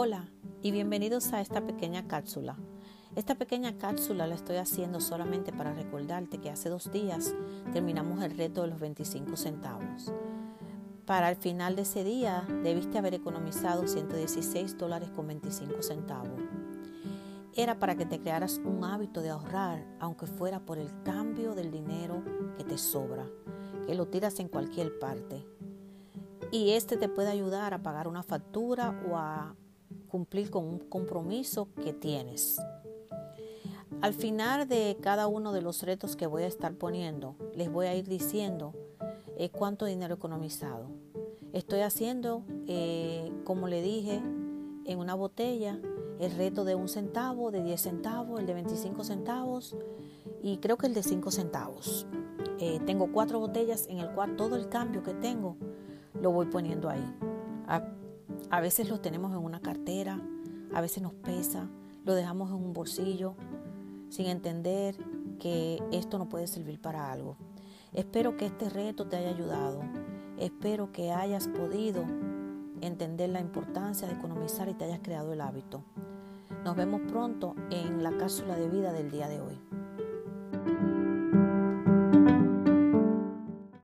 Hola y bienvenidos a esta pequeña cápsula. Esta pequeña cápsula la estoy haciendo solamente para recordarte que hace dos días terminamos el reto de los 25 centavos. Para el final de ese día debiste haber economizado 116 dólares con 25 centavos. Era para que te crearas un hábito de ahorrar, aunque fuera por el cambio del dinero que te sobra, que lo tiras en cualquier parte. Y este te puede ayudar a pagar una factura o a cumplir con un compromiso que tienes. Al final de cada uno de los retos que voy a estar poniendo, les voy a ir diciendo eh, cuánto dinero he economizado. Estoy haciendo, eh, como le dije, en una botella el reto de un centavo, de 10 centavos, el de 25 centavos y creo que el de 5 centavos. Eh, tengo cuatro botellas en el cual todo el cambio que tengo lo voy poniendo ahí. A veces lo tenemos en una cartera, a veces nos pesa, lo dejamos en un bolsillo, sin entender que esto no puede servir para algo. Espero que este reto te haya ayudado. Espero que hayas podido entender la importancia de economizar y te hayas creado el hábito. Nos vemos pronto en la cápsula de vida del día de hoy.